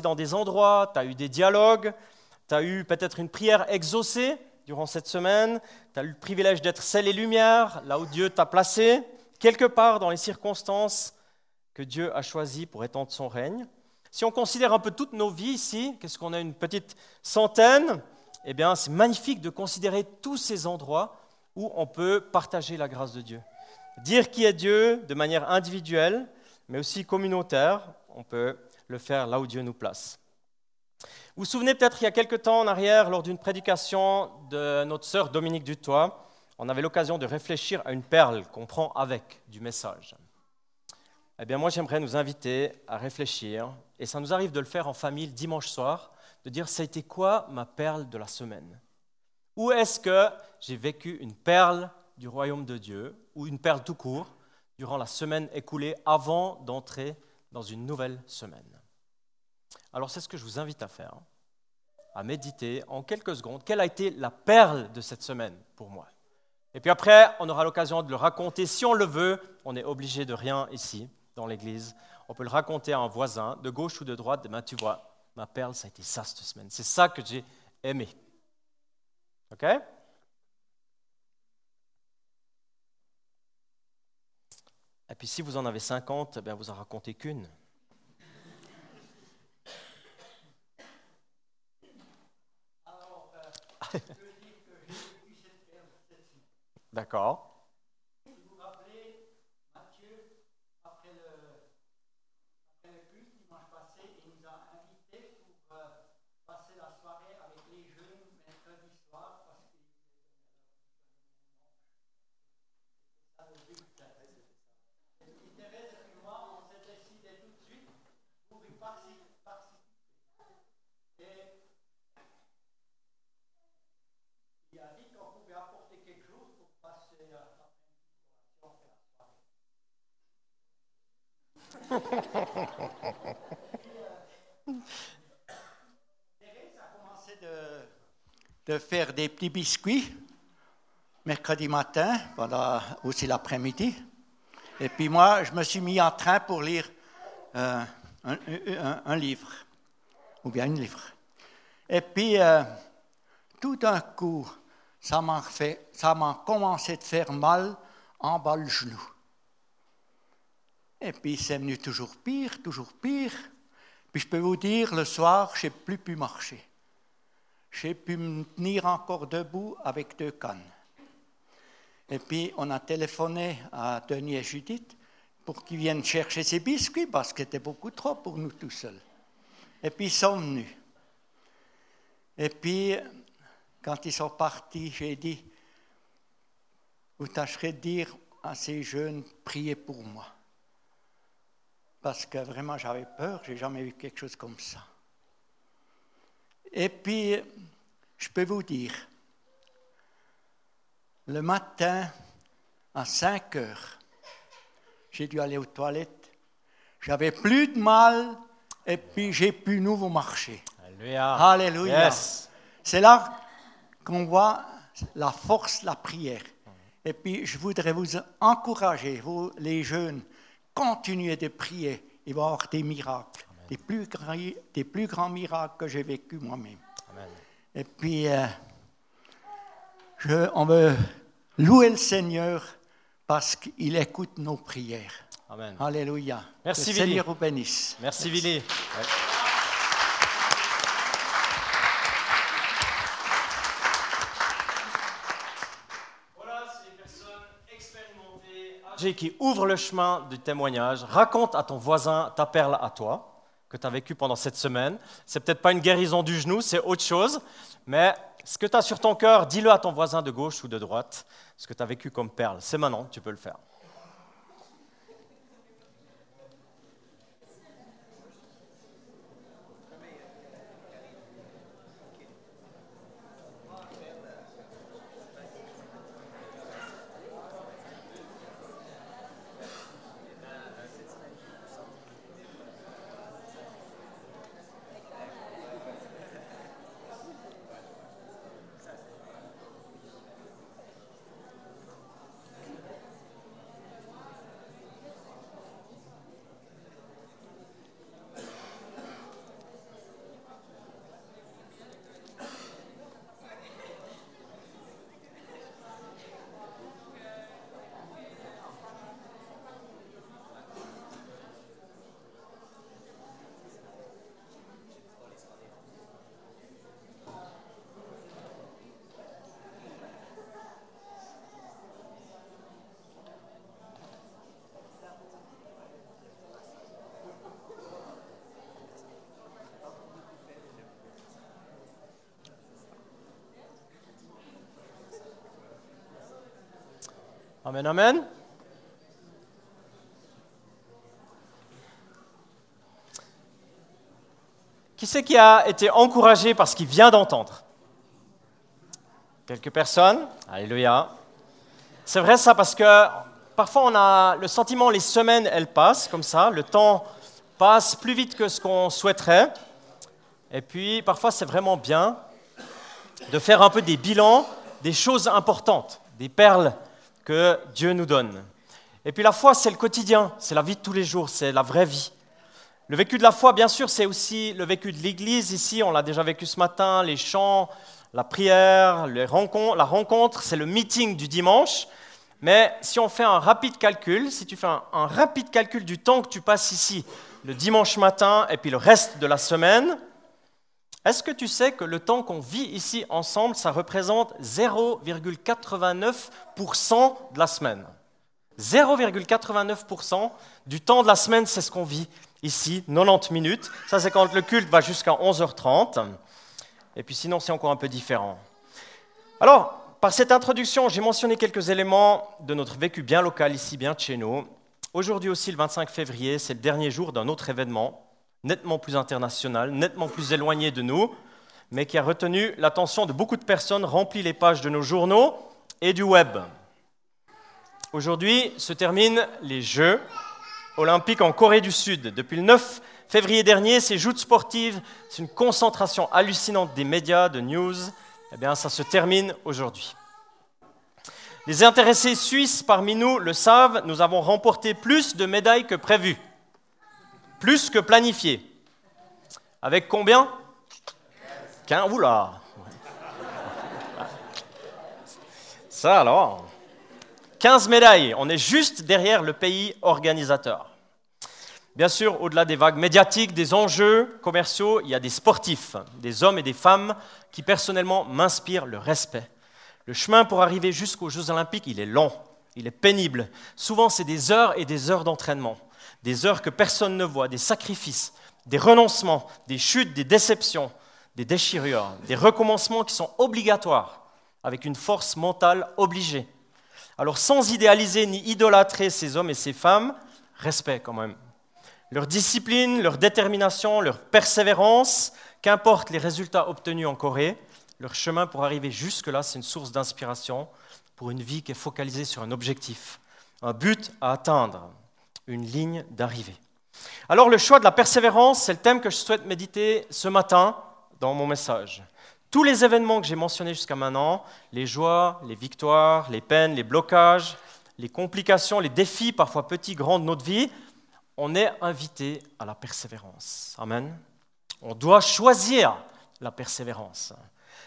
dans des endroits, tu as eu des dialogues, tu as eu peut-être une prière exaucée durant cette semaine, tu as eu le privilège d'être sel et lumière, là où Dieu t'a placé, quelque part dans les circonstances que Dieu a choisies pour étendre son règne. Si on considère un peu toutes nos vies ici, qu'est-ce qu'on a une petite centaine? Eh bien, c'est magnifique de considérer tous ces endroits où on peut partager la grâce de Dieu. Dire qui est Dieu de manière individuelle, mais aussi communautaire, on peut le faire là où Dieu nous place. Vous vous souvenez peut-être il y a quelque temps en arrière, lors d'une prédication de notre sœur Dominique Dutoit, on avait l'occasion de réfléchir à une perle qu'on prend avec du message. Eh bien, moi, j'aimerais nous inviter à réfléchir, et ça nous arrive de le faire en famille dimanche soir, de dire ça a été quoi ma perle de la semaine? Où est-ce que j'ai vécu une perle du royaume de Dieu, ou une perle tout court, durant la semaine écoulée avant d'entrer dans une nouvelle semaine Alors, c'est ce que je vous invite à faire, à méditer en quelques secondes. Quelle a été la perle de cette semaine pour moi? Et puis après, on aura l'occasion de le raconter si on le veut. On n'est obligé de rien ici dans l'Église, on peut le raconter à un voisin, de gauche ou de droite, ben, tu vois, ma perle, ça a été ça cette semaine. C'est ça que j'ai aimé. OK? Et puis si vous en avez 50, ben, vous en racontez qu'une. D'accord. Thérèse a commencé de, faire des petits biscuits mercredi matin, pendant aussi l'après-midi. Et puis moi, je me suis mis en train pour lire euh, un, livre, ou bien une livre. Et puis, euh, tout d'un coup, ça m'a, fait, ça m'a commencé de faire mal en bas le genou. Et puis c'est venu toujours pire, toujours pire. Puis je peux vous dire, le soir, je n'ai plus pu marcher. J'ai pu me tenir encore debout avec deux cannes. Et puis on a téléphoné à Denis et Judith pour qu'ils viennent chercher ces biscuits parce que c'était beaucoup trop pour nous tout seuls. Et puis ils sont venus. Et puis, quand ils sont partis, j'ai dit, vous tâcherez de dire à ces jeunes, priez pour moi parce que vraiment j'avais peur, j'ai jamais vu quelque chose comme ça. Et puis, je peux vous dire, le matin, à 5 heures, j'ai dû aller aux toilettes. J'avais plus de mal et puis j'ai pu nouveau marcher. Alléluia. Alléluia. C'est là qu'on voit la force, la prière. Et puis je voudrais vous encourager, vous les jeunes, continuez de prier, il va y avoir des miracles, des plus, grands, des plus, grands, miracles que j'ai vécu moi-même. Et puis, euh, je, on veut louer le Seigneur parce qu'il écoute nos prières. Amen. Alléluia. Merci, le Seigneur vous bénisse. Merci, Merci. qui ouvre le chemin du témoignage. Raconte à ton voisin ta perle à toi, que tu as vécu pendant cette semaine. C'est peut-être pas une guérison du genou, c'est autre chose, mais ce que tu as sur ton cœur, dis-le à ton voisin de gauche ou de droite, ce que tu as vécu comme perle. C'est maintenant, tu peux le faire. Amen, amen. Qui c'est qui a été encouragé par ce qu'il vient d'entendre? Quelques personnes Alléluia. C'est vrai ça parce que parfois on a le sentiment les semaines elles passent comme ça, le temps passe plus vite que ce qu'on souhaiterait. Et puis parfois c'est vraiment bien de faire un peu des bilans des choses importantes, des perles que Dieu nous donne. Et puis la foi c'est le quotidien, c'est la vie de tous les jours, c'est la vraie vie. Le vécu de la foi, bien sûr, c'est aussi le vécu de l'Église. Ici, on l'a déjà vécu ce matin, les chants, la prière, la rencontre, c'est le meeting du dimanche. Mais si on fait un rapide calcul, si tu fais un, rapide calcul du temps que tu passes ici, le dimanche matin et puis le reste de la semaine, est-ce que tu sais que le temps qu'on vit ici ensemble, ça représente 0,89% de la semaine? 0,89% du temps de la semaine, c'est ce qu'on vit ici, 90 minutes. Ça, c'est quand le culte va jusqu'à 11h30. Et puis sinon, c'est encore un peu différent. Alors, par cette introduction, j'ai mentionné quelques éléments de notre vécu bien local ici, bien de chez nous. Aujourd'hui aussi, le 25 février, c'est le dernier jour d'un autre événement, nettement plus international, nettement plus éloigné de nous, mais qui a retenu l'attention de beaucoup de personnes, rempli les pages de nos journaux et du web. Aujourd'hui se terminent les Jeux olympiques en Corée du Sud. Depuis le 9 février dernier, ces joutes sportives, c'est une concentration hallucinante des médias, de news. Eh bien, ça se termine aujourd'hui. Les intéressés suisses parmi nous le savent, nous avons remporté plus de médailles que prévu, plus que planifié. Avec combien? Qu'un Oula Ça alors 15 médailles, on est juste derrière le pays organisateur. Bien sûr, au-delà des vagues médiatiques, des enjeux commerciaux, il y a des sportifs, des hommes et des femmes qui personnellement m'inspirent le respect. Le chemin pour arriver jusqu'aux Jeux olympiques, il est long, il est pénible. Souvent, c'est des heures et des heures d'entraînement, des heures que personne ne voit, des sacrifices, des renoncements, des chutes, des déceptions, des déchirures, des recommencements qui sont obligatoires, avec une force mentale obligée. Alors sans idéaliser ni idolâtrer ces hommes et ces femmes, respect quand même. Leur discipline, leur détermination, leur persévérance, qu'importe les résultats obtenus en Corée, leur chemin pour arriver jusque-là, c'est une source d'inspiration pour une vie qui est focalisée sur un objectif, un but à atteindre, une ligne d'arrivée. Alors le choix de la persévérance, c'est le thème que je souhaite méditer ce matin dans mon message. Tous les événements que j'ai mentionnés jusqu'à maintenant, les joies, les victoires, les peines, les blocages, les complications, les défis, parfois petits, grands de notre vie, on est invité à la persévérance. Amen. On doit choisir la persévérance.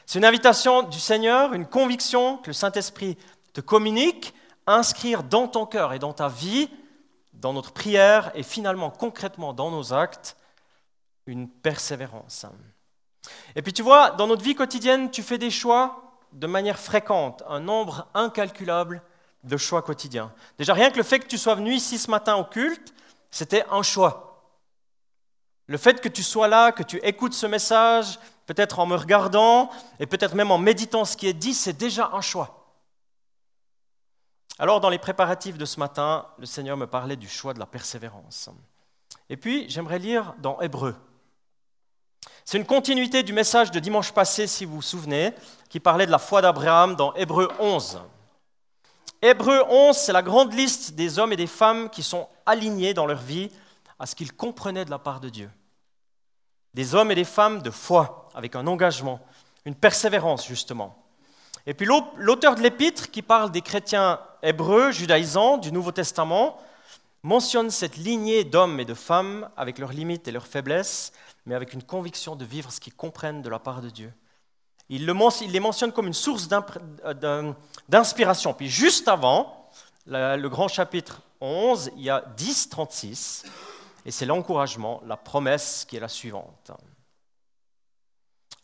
C'est une invitation du Seigneur, une conviction que le Saint-Esprit te communique, inscrire dans ton cœur et dans ta vie, dans notre prière et finalement concrètement dans nos actes, une persévérance. Et puis tu vois, dans notre vie quotidienne, tu fais des choix de manière fréquente, un nombre incalculable de choix quotidiens. Déjà, rien que le fait que tu sois venu ici ce matin au culte, c'était un choix. Le fait que tu sois là, que tu écoutes ce message, peut-être en me regardant et peut-être même en méditant ce qui est dit, c'est déjà un choix. Alors, dans les préparatifs de ce matin, le Seigneur me parlait du choix de la persévérance. Et puis, j'aimerais lire dans Hébreu, c'est une continuité du message de dimanche passé, si vous vous souvenez, qui parlait de la foi d'Abraham dans Hébreu 11. Hébreu 11, c'est la grande liste des hommes et des femmes qui sont alignés dans leur vie à ce qu'ils comprenaient de la part de Dieu. Des hommes et des femmes de foi, avec un engagement, une persévérance justement. Et puis l'auteur de l'épître, qui parle des chrétiens hébreux, judaïsants du Nouveau Testament, mentionne cette lignée d'hommes et de femmes avec leurs limites et leurs faiblesses, mais avec une conviction de vivre ce qu'ils comprennent de la part de Dieu. Il, les mentionne comme une source euh, d'inspiration. Puis juste avant, le grand chapitre 11, il y a 10, 36, et c'est l'encouragement, la promesse qui est la suivante.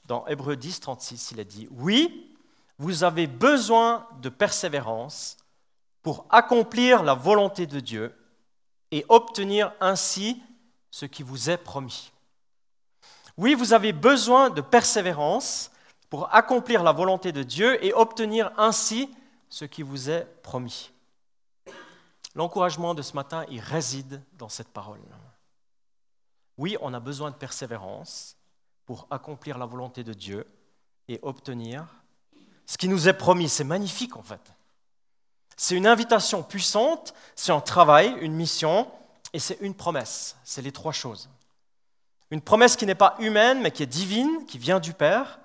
Dans Hébreu 10, 36, il est dit, oui, vous avez besoin de persévérance pour accomplir la volonté de Dieu et obtenir ainsi ce qui vous est promis. Oui, vous avez besoin de persévérance pour accomplir la volonté de Dieu et obtenir ainsi ce qui vous est promis. L'encouragement de ce matin, il réside dans cette parole. Oui, on a besoin de persévérance pour accomplir la volonté de Dieu et obtenir ce qui nous est promis. C'est magnifique en fait. C'est une invitation puissante, c'est un travail, une mission, et c'est une promesse. C'est les trois choses. Une promesse qui n'est pas humaine, mais qui est divine, qui vient du Père.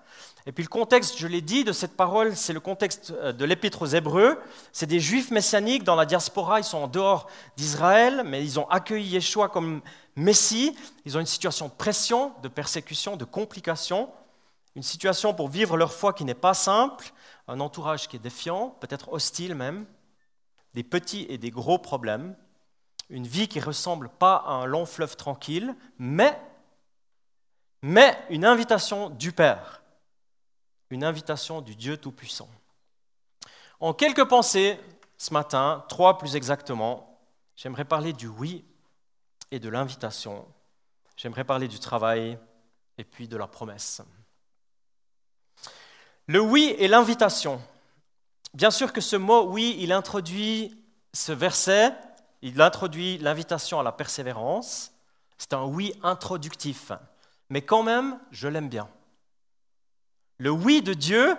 Et puis le contexte, je l'ai dit, de cette parole, c'est le contexte euh, de l'Épître aux Hébreux. C'est des Juifs messianiques dans la diaspora, ils sont en dehors d'Israël, mais ils ont accueilli Yeshua comme Messie. Ils ont une situation de pression, de persécution, de complications, une situation pour vivre leur foi qui n'est pas simple, un entourage qui est défiant, peut-être hostile même, des petits et des gros problèmes, une vie qui ressemble pas à un long fleuve tranquille, mais, mais une invitation du Père une invitation du Dieu Tout-Puissant. En quelques pensées, ce matin, trois plus exactement, j'aimerais parler du oui et de l'invitation. J'aimerais parler du travail et puis de la promesse. Le oui et l'invitation. Bien sûr que ce mot oui, il introduit ce verset, il introduit l'invitation à la persévérance. C'est un oui introductif. Mais quand même, je l'aime bien. Le oui de Dieu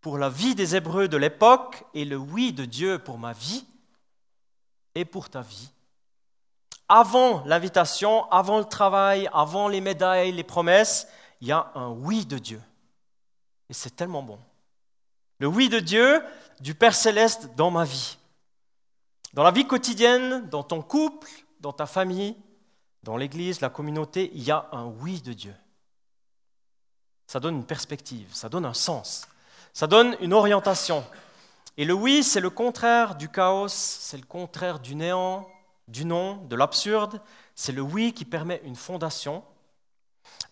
pour la vie des Hébreux de l'époque et le oui de Dieu pour ma vie et pour ta vie. Avant l'invitation, avant le travail, avant les médailles, les promesses, il y a un oui de Dieu. Et c'est tellement bon. Le oui de Dieu, du Père céleste dans ma vie. Dans la vie quotidienne, dans ton couple, dans ta famille, dans l'Église, la communauté, il y a un oui de Dieu ça donne une perspective, ça donne un sens, ça donne une orientation. Et le oui, c'est le contraire du chaos, c'est le contraire du néant, du non, de l'absurde. C'est le oui qui permet une fondation.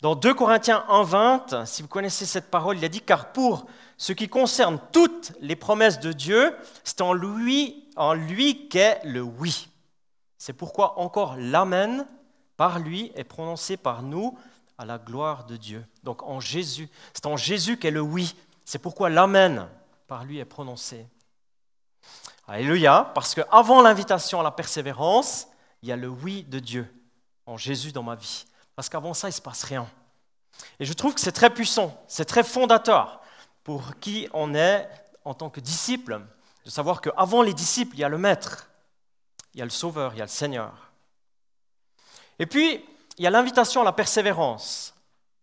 Dans 2 Corinthiens 1.20, si vous connaissez cette parole, il a dit, car pour ce qui concerne toutes les promesses de Dieu, c'est en lui, en lui qu'est le oui. C'est pourquoi encore l'Amen, par lui, est prononcé par nous à la gloire de Dieu. Donc en Jésus, c'est en Jésus qu'est le oui. C'est pourquoi l'Amen par lui est prononcé. Alléluia, parce qu'avant l'invitation à la persévérance, il y a le oui de Dieu en Jésus dans ma vie. Parce qu'avant ça, il ne se passe rien. Et je trouve que c'est très puissant, c'est très fondateur pour qui on est en tant que disciple, de savoir qu'avant les disciples, il y a le Maître, il y a le Sauveur, il y a le Seigneur. Et puis, il y a l'invitation à la persévérance,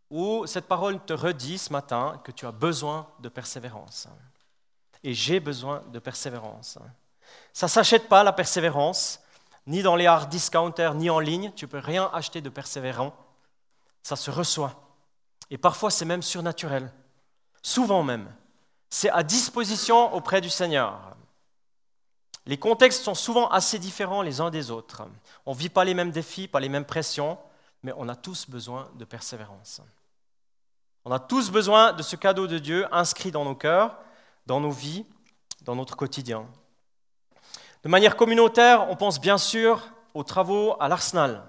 où cette parole te redit ce matin que tu as besoin de persévérance. Et j'ai besoin de persévérance. Ça ne s'achète pas, la persévérance, ni dans les hard discounters, ni en ligne. Tu ne peux rien acheter de persévérant. Ça se reçoit. Et parfois, c'est même surnaturel. Souvent même. C'est à disposition auprès du Seigneur. Les contextes sont souvent assez différents les uns des autres. On ne vit pas les mêmes défis, pas les mêmes pressions mais on a tous besoin de persévérance. On a tous besoin de ce cadeau de Dieu inscrit dans nos cœurs, dans nos vies, dans notre quotidien. De manière communautaire, on pense bien sûr aux travaux à l'Arsenal.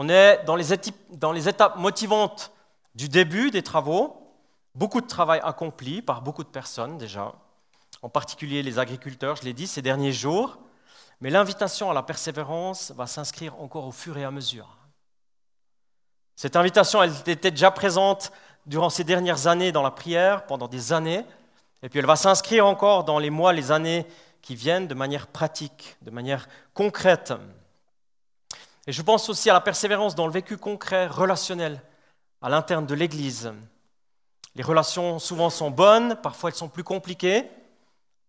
On est dans les, étapes motivantes du début des travaux, beaucoup de travail accompli par beaucoup de personnes déjà, en particulier les agriculteurs, je l'ai dit, ces derniers jours, mais l'invitation à la persévérance va s'inscrire encore au fur et à mesure. Cette invitation, elle était déjà présente durant ces dernières années dans la prière, pendant des années, et puis elle va s'inscrire encore dans les mois, les années qui viennent de manière pratique, de manière concrète. Et je pense aussi à la persévérance dans le vécu concret, relationnel, à l'interne de l'Église. Les relations souvent sont bonnes, parfois elles sont plus compliquées.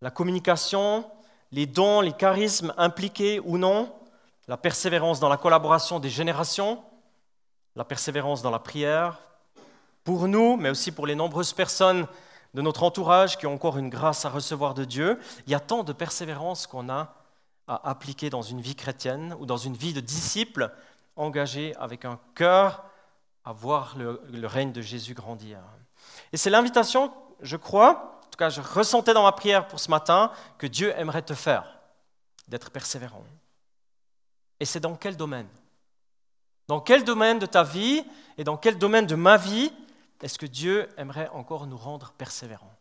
La communication, les dons, les charismes impliqués ou non, la persévérance dans la collaboration des générations, la persévérance dans la prière, pour nous, mais aussi pour les nombreuses personnes de notre entourage qui ont encore une grâce à recevoir de Dieu. Il y a tant de persévérance qu'on a à appliquer dans une vie chrétienne ou dans une vie de disciple engagé avec un cœur à voir le, règne de Jésus grandir. Et c'est l'invitation, je crois, en tout cas je ressentais dans ma prière pour ce matin, que Dieu aimerait te faire, d'être persévérant. Et c'est dans quel domaine? Dans quel domaine de ta vie et dans quel domaine de ma vie est-ce que Dieu aimerait encore nous rendre persévérants?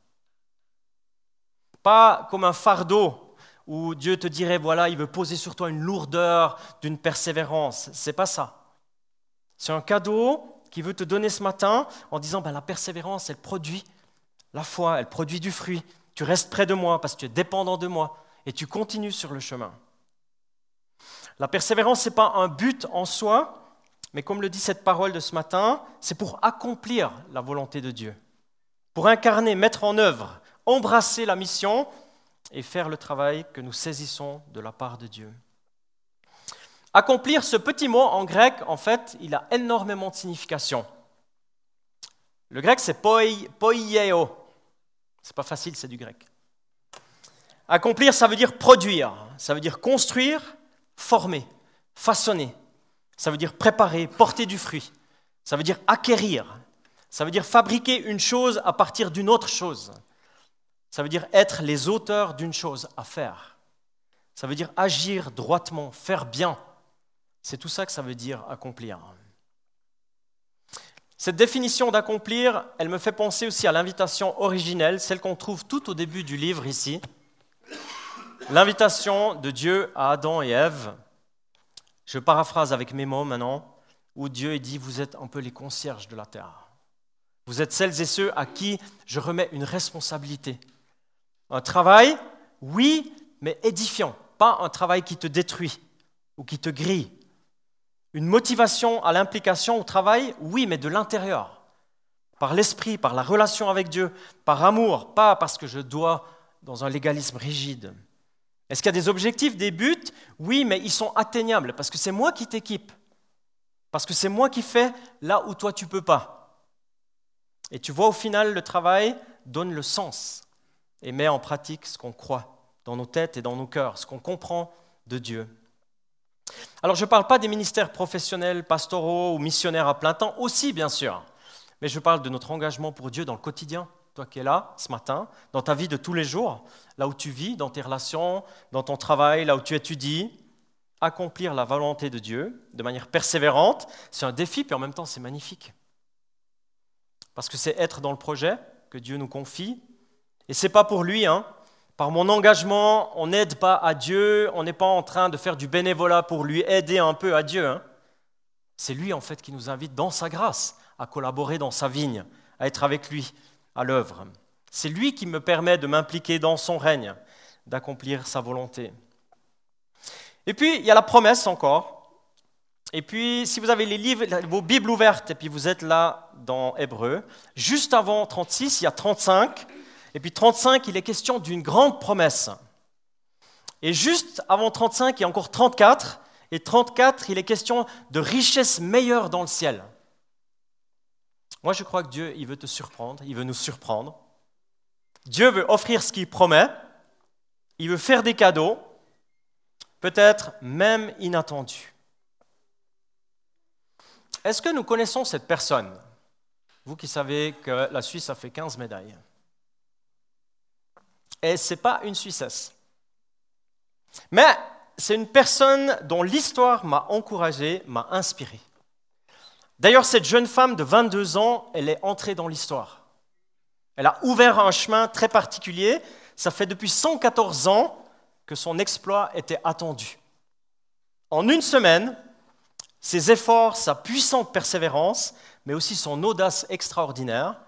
Pas comme un fardeau où Dieu te dirait, voilà, il veut poser sur toi une lourdeur d'une persévérance. C'est pas ça. C'est un cadeau qu'il veut te donner ce matin en disant, ben, la persévérance, elle produit la foi, elle produit du fruit. Tu restes près de moi parce que tu es dépendant de moi et tu continues sur le chemin. La persévérance, ce n'est pas un but en soi, mais comme le dit cette parole de ce matin, c'est pour accomplir la volonté de Dieu, pour incarner, mettre en œuvre, embrasser la mission et faire le travail que nous saisissons de la part de Dieu. Accomplir ce petit mot en grec, en fait, il a énormément de signification. Le grec, c'est poieo. C'est pas facile, c'est du grec. Accomplir, ça veut dire produire, ça veut dire construire, former, façonner. Ça veut dire préparer, porter du fruit. Ça veut dire acquérir. Ça veut dire fabriquer une chose à partir d'une autre chose. Ça veut dire être les auteurs d'une chose à faire. Ça veut dire agir droitement, faire bien. C'est tout ça que ça veut dire accomplir. Cette définition d'accomplir, elle me fait penser aussi à l'invitation originelle, celle qu'on trouve tout au début du livre ici. L'invitation de Dieu à Adam et Ève. Je paraphrase avec mes mots maintenant, où Dieu dit, vous êtes un peu les concierges de la terre. Vous êtes celles et ceux à qui je remets une responsabilité. Un travail, oui, mais édifiant, pas un travail qui te détruit ou qui te grille. Une motivation à l'implication au travail, oui, mais de l'intérieur, par l'esprit, par la relation avec Dieu, par amour, pas parce que je dois dans un légalisme rigide. Est-ce qu'il y a des objectifs, des buts? Oui, mais ils sont atteignables parce que c'est moi qui t'équipe. Parce que c'est moi qui fais là où toi tu peux pas. Et tu vois, au final, le travail donne le sens et met en pratique ce qu'on croit dans nos têtes et dans nos cœurs, ce qu'on comprend de Dieu. Alors je ne parle pas des ministères professionnels, pastoraux ou missionnaires à plein temps, aussi bien sûr, mais je parle de notre engagement pour Dieu dans le quotidien, toi qui es là ce matin, dans ta vie de tous les jours, là où tu vis, dans tes relations, dans ton travail, là où tu étudies. Accomplir la volonté de Dieu de manière persévérante, c'est un défi, puis en même temps c'est magnifique. Parce que c'est être dans le projet que Dieu nous confie, et c'est pas pour lui, hein, par mon engagement, on n'aide pas à Dieu, on n'est pas en train de faire du bénévolat pour lui aider un peu à Dieu. Hein. C'est lui en fait qui nous invite dans sa grâce à collaborer dans sa vigne, à être avec lui à l'œuvre. C'est lui qui me permet de m'impliquer dans son règne, d'accomplir sa volonté. Et puis, il y a la promesse encore. Et puis, si vous avez les livres, vos Bibles ouvertes et puis vous êtes là dans Hébreu, juste avant 36, il y a 35 et puis 35, il est question d'une grande promesse. Et juste avant 35, il y a encore 34. Et 34, il est question de richesse meilleure dans le ciel. Moi, je crois que Dieu, il veut te surprendre, il veut nous surprendre. Dieu veut offrir ce qu'il promet. Il veut faire des cadeaux, peut-être même inattendus. Est-ce que nous connaissons cette personne? Vous qui savez que la Suisse a fait 15 médailles. Et ce n'est pas une Suissesse. Mais c'est une personne dont l'histoire m'a encouragé, m'a inspiré. D'ailleurs, cette jeune femme de 22 ans, elle est entrée dans l'histoire. Elle a ouvert un chemin très particulier. Ça fait depuis 114 ans que son exploit était attendu. En une semaine, ses efforts, sa puissante persévérance, mais aussi son audace extraordinaire,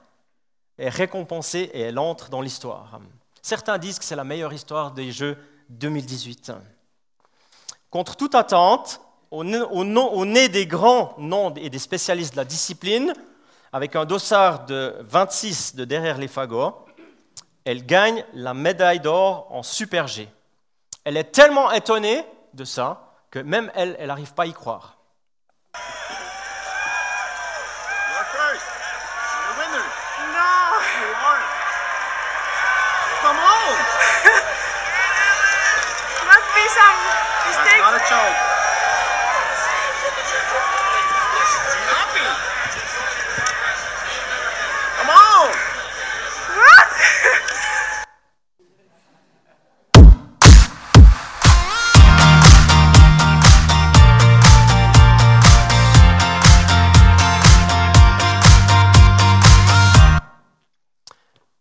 est récompensée et elle entre dans l'histoire. Certains disent que c'est la meilleure histoire des Jeux 2018. Contre toute attente, au nez des grands noms et des spécialistes de la discipline, avec un dossard de 26 de derrière les fagots, elle gagne la médaille d'or en Super G. Elle est tellement étonnée de ça que même elle, elle n'arrive pas à y croire.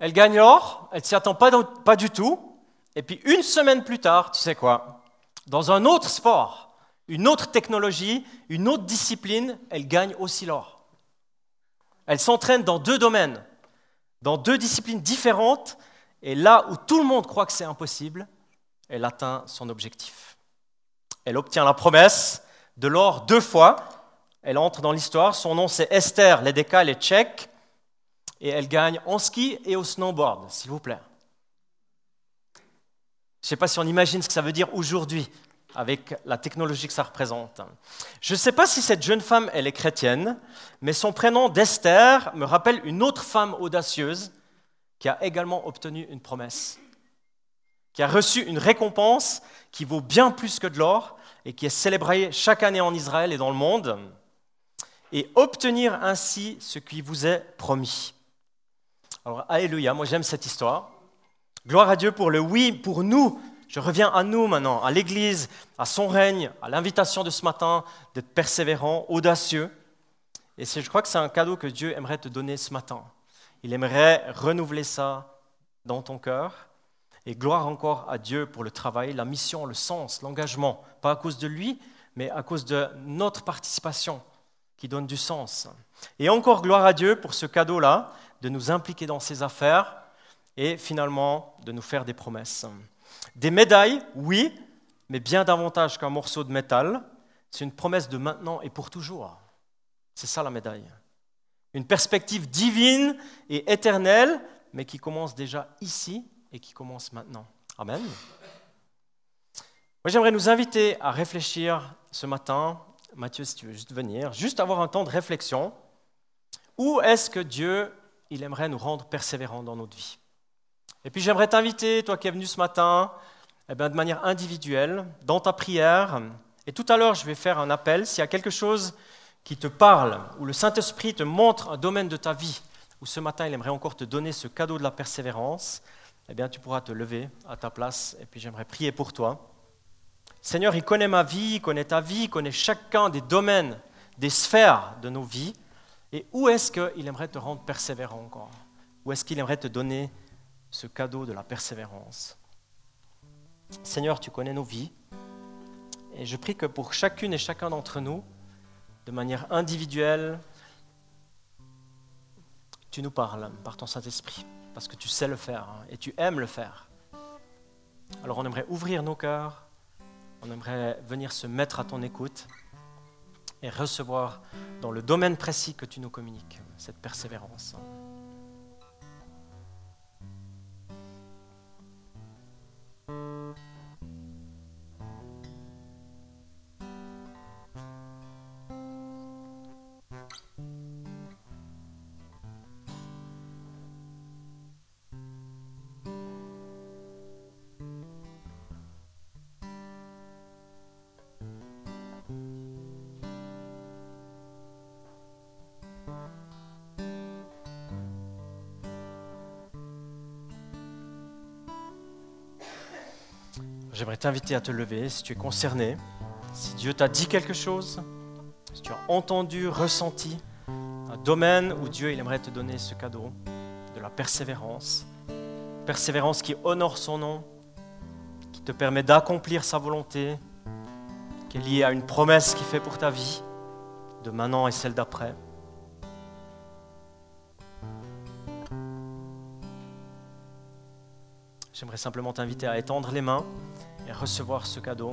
Elle gagne l'or, elle s'y attend pas du tout, Et puis une semaine plus tard, tu sais quoi? Dans un autre sport, une autre technologie, une autre discipline, elle gagne aussi l'or. Elle s'entraîne dans deux domaines, dans deux disciplines différentes, et là où tout le monde croit que c'est impossible, elle atteint son objectif. Elle obtient la promesse de l'or deux fois. Elle entre dans l'histoire. Son nom, c'est Esther Ledeka, elle est tchèque. Et elle gagne en ski et au snowboard, s'il vous plaît. Je ne sais pas si on imagine ce que ça veut dire aujourd'hui avec la technologie que ça représente. Je ne sais pas si cette jeune femme, elle est chrétienne, mais son prénom d'Esther me rappelle une autre femme audacieuse qui a également obtenu une promesse, qui a reçu une récompense qui vaut bien plus que de l'or et qui est célébrée chaque année en Israël et dans le monde, et obtenir ainsi ce qui vous est promis. Alors, alléluia, moi j'aime cette histoire. Gloire à Dieu pour le oui, pour nous. Je reviens à nous maintenant, à l'Église, à son règne, à l'invitation de ce matin d'être persévérant, audacieux. Et je crois que c'est un cadeau que Dieu aimerait te donner ce matin. Il aimerait renouveler ça dans ton cœur. Et gloire encore à Dieu pour le travail, la mission, le sens, l'engagement. Pas à cause de lui, mais à cause de notre participation qui donne du sens. Et encore gloire à Dieu pour ce cadeau-là, de nous impliquer dans ses affaires et finalement de nous faire des promesses. Des médailles, oui, mais bien davantage qu'un morceau de métal. C'est une promesse de maintenant et pour toujours. C'est ça la médaille. Une perspective divine et éternelle, mais qui commence déjà ici et qui commence maintenant. Amen. Moi, j'aimerais nous inviter à réfléchir ce matin. Mathieu, si tu veux juste venir, juste avoir un temps de réflexion. Où est-ce que Dieu, il aimerait nous rendre persévérants dans notre vie? Et puis j'aimerais t'inviter, toi qui es venu ce matin, eh bien, de manière individuelle, dans ta prière. Et tout à l'heure, je vais faire un appel. S'il y a quelque chose qui te parle, ou le Saint-Esprit te montre un domaine de ta vie, où ce matin, il aimerait encore te donner ce cadeau de la persévérance, eh bien, tu pourras te lever à ta place, et puis j'aimerais prier pour toi. Seigneur, il connaît ma vie, il connaît ta vie, il connaît chacun des domaines, des sphères de nos vies. Et où est-ce qu'il aimerait te rendre persévérant encore? Où est-ce qu'il aimerait te donner ce cadeau de la persévérance. Seigneur, tu connais nos vies, et je prie que pour chacune et chacun d'entre nous, de manière individuelle, tu nous parles par ton Saint-Esprit, parce que tu sais le faire hein, et tu aimes le faire. Alors on aimerait ouvrir nos cœurs, on aimerait venir se mettre à ton écoute et recevoir dans le domaine précis que tu nous communiques cette persévérance. J'aimerais t'inviter à te lever si tu es concerné, si Dieu t'a dit quelque chose, si tu as entendu, ressenti un domaine où Dieu il aimerait te donner ce cadeau de la persévérance, persévérance qui honore son nom, qui te permet d'accomplir sa volonté, qui est liée à une promesse qu'il fait pour ta vie, de maintenant et celle d'après. J'aimerais simplement t'inviter à étendre les mains et recevoir ce cadeau.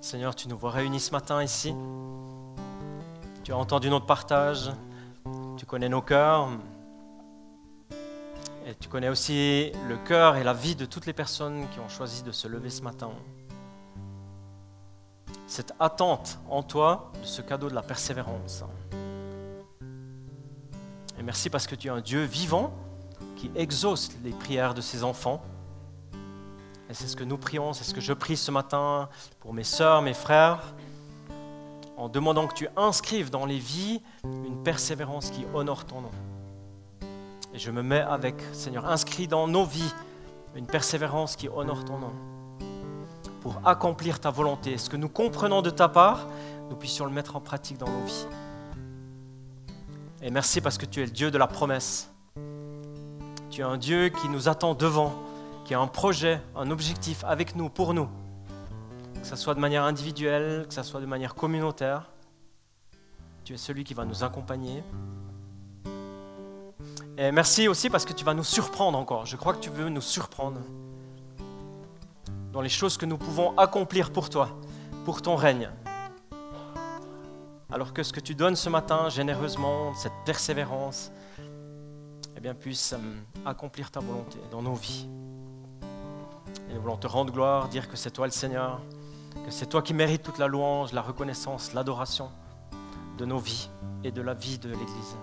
Seigneur, tu nous vois réunis ce matin ici. Tu as entendu notre partage. Tu connais nos cœurs. Et tu connais aussi le cœur et la vie de toutes les personnes qui ont choisi de se lever ce matin cette attente en toi de ce cadeau de la persévérance. Et merci parce que tu es un Dieu vivant qui exauce les prières de ses enfants. Et c'est ce que nous prions, c'est ce que je prie ce matin pour mes sœurs, mes frères, en demandant que tu inscrives dans les vies une persévérance qui honore ton nom. Et je me mets avec, Seigneur, inscrit dans nos vies une persévérance qui honore ton nom pour accomplir ta volonté. Ce que nous comprenons de ta part, nous puissions le mettre en pratique dans nos vies. Et merci parce que tu es le Dieu de la promesse. Tu es un Dieu qui nous attend devant, qui a un projet, un objectif avec nous, pour nous. Que ce soit de manière individuelle, que ce soit de manière communautaire. Tu es celui qui va nous accompagner. Et merci aussi parce que tu vas nous surprendre encore. Je crois que tu veux nous surprendre dans les choses que nous pouvons accomplir pour toi, pour ton règne. Alors que ce que tu donnes ce matin généreusement, cette persévérance, eh puisse euh, accomplir ta volonté dans nos vies. Et nous voulons te rendre gloire, dire que c'est toi le Seigneur, que c'est toi qui mérites toute la louange, la reconnaissance, l'adoration de nos vies et de la vie de l'Église.